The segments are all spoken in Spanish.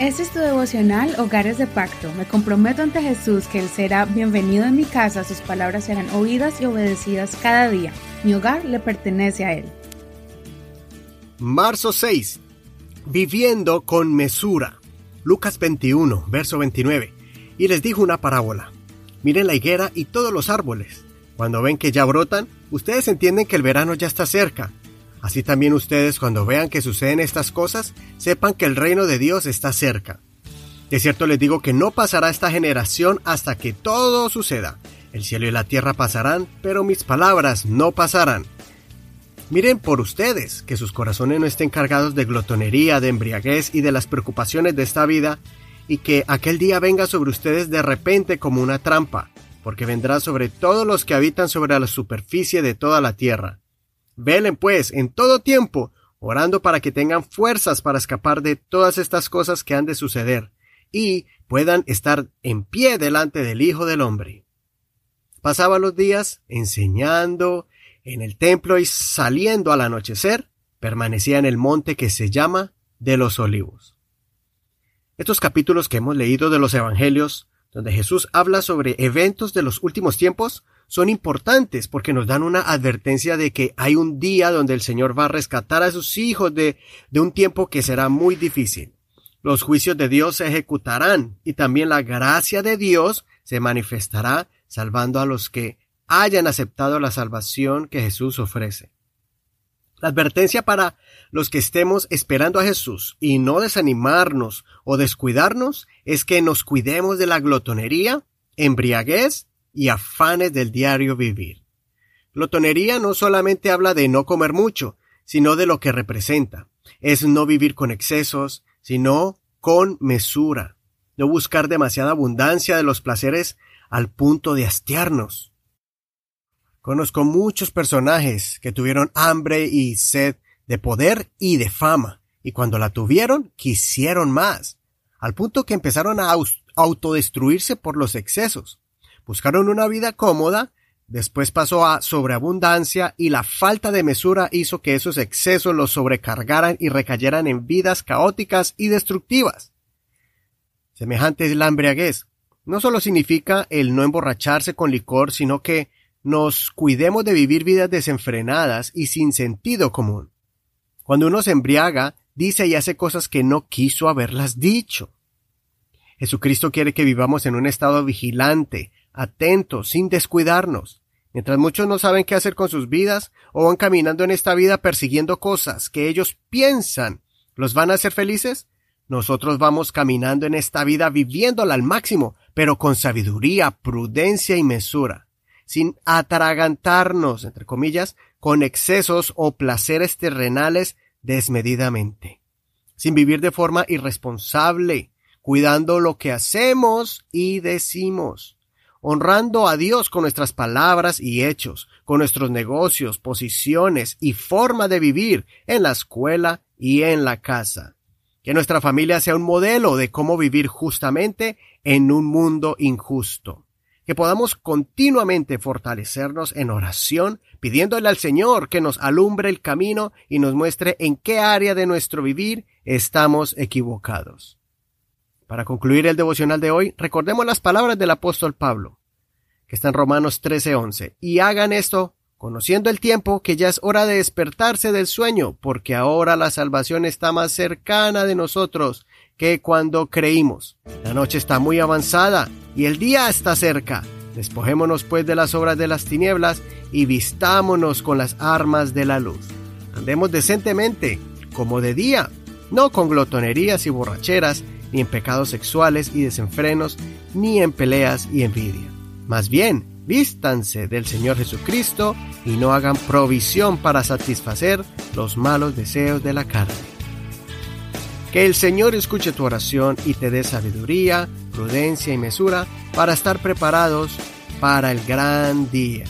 Este es tu devocional Hogares de Pacto. Me comprometo ante Jesús que Él será bienvenido en mi casa, sus palabras serán oídas y obedecidas cada día. Mi hogar le pertenece a Él. Marzo 6. Viviendo con mesura. Lucas 21, verso 29. Y les dijo una parábola. Miren la higuera y todos los árboles. Cuando ven que ya brotan, ustedes entienden que el verano ya está cerca. Así también ustedes cuando vean que suceden estas cosas, sepan que el reino de Dios está cerca. De cierto les digo que no pasará esta generación hasta que todo suceda. El cielo y la tierra pasarán, pero mis palabras no pasarán. Miren por ustedes, que sus corazones no estén cargados de glotonería, de embriaguez y de las preocupaciones de esta vida, y que aquel día venga sobre ustedes de repente como una trampa, porque vendrá sobre todos los que habitan sobre la superficie de toda la tierra. Velen pues en todo tiempo, orando para que tengan fuerzas para escapar de todas estas cosas que han de suceder, y puedan estar en pie delante del Hijo del Hombre. Pasaba los días enseñando en el templo y saliendo al anochecer, permanecía en el monte que se llama de los olivos. Estos capítulos que hemos leído de los Evangelios, donde Jesús habla sobre eventos de los últimos tiempos, son importantes porque nos dan una advertencia de que hay un día donde el Señor va a rescatar a sus hijos de, de un tiempo que será muy difícil. Los juicios de Dios se ejecutarán y también la gracia de Dios se manifestará salvando a los que hayan aceptado la salvación que Jesús ofrece. La advertencia para los que estemos esperando a Jesús y no desanimarnos o descuidarnos es que nos cuidemos de la glotonería, embriaguez y afanes del diario vivir. Glotonería no solamente habla de no comer mucho, sino de lo que representa. Es no vivir con excesos, sino con mesura. No buscar demasiada abundancia de los placeres al punto de hastiarnos. Conozco muchos personajes que tuvieron hambre y sed de poder y de fama, y cuando la tuvieron quisieron más, al punto que empezaron a autodestruirse por los excesos. Buscaron una vida cómoda, después pasó a sobreabundancia y la falta de mesura hizo que esos excesos los sobrecargaran y recayeran en vidas caóticas y destructivas. Semejante es la embriaguez. No solo significa el no emborracharse con licor, sino que nos cuidemos de vivir vidas desenfrenadas y sin sentido común. Cuando uno se embriaga, dice y hace cosas que no quiso haberlas dicho. Jesucristo quiere que vivamos en un estado vigilante, atentos, sin descuidarnos. Mientras muchos no saben qué hacer con sus vidas o van caminando en esta vida persiguiendo cosas que ellos piensan los van a hacer felices, nosotros vamos caminando en esta vida viviéndola al máximo, pero con sabiduría, prudencia y mesura, sin atragantarnos, entre comillas, con excesos o placeres terrenales desmedidamente, sin vivir de forma irresponsable, cuidando lo que hacemos y decimos, honrando a Dios con nuestras palabras y hechos, con nuestros negocios, posiciones y forma de vivir en la escuela y en la casa. Que nuestra familia sea un modelo de cómo vivir justamente en un mundo injusto. Que podamos continuamente fortalecernos en oración, pidiéndole al Señor que nos alumbre el camino y nos muestre en qué área de nuestro vivir estamos equivocados. Para concluir el devocional de hoy, recordemos las palabras del apóstol Pablo, que está en Romanos 13:11, y hagan esto conociendo el tiempo que ya es hora de despertarse del sueño, porque ahora la salvación está más cercana de nosotros que cuando creímos. La noche está muy avanzada y el día está cerca. Despojémonos pues de las obras de las tinieblas y vistámonos con las armas de la luz. Andemos decentemente, como de día, no con glotonerías y borracheras, ni en pecados sexuales y desenfrenos, ni en peleas y envidia. Más bien, vístanse del Señor Jesucristo y no hagan provisión para satisfacer los malos deseos de la carne. Que el Señor escuche tu oración y te dé sabiduría, prudencia y mesura para estar preparados para el gran día.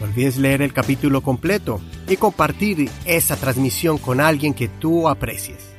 No olvides leer el capítulo completo y compartir esa transmisión con alguien que tú aprecies.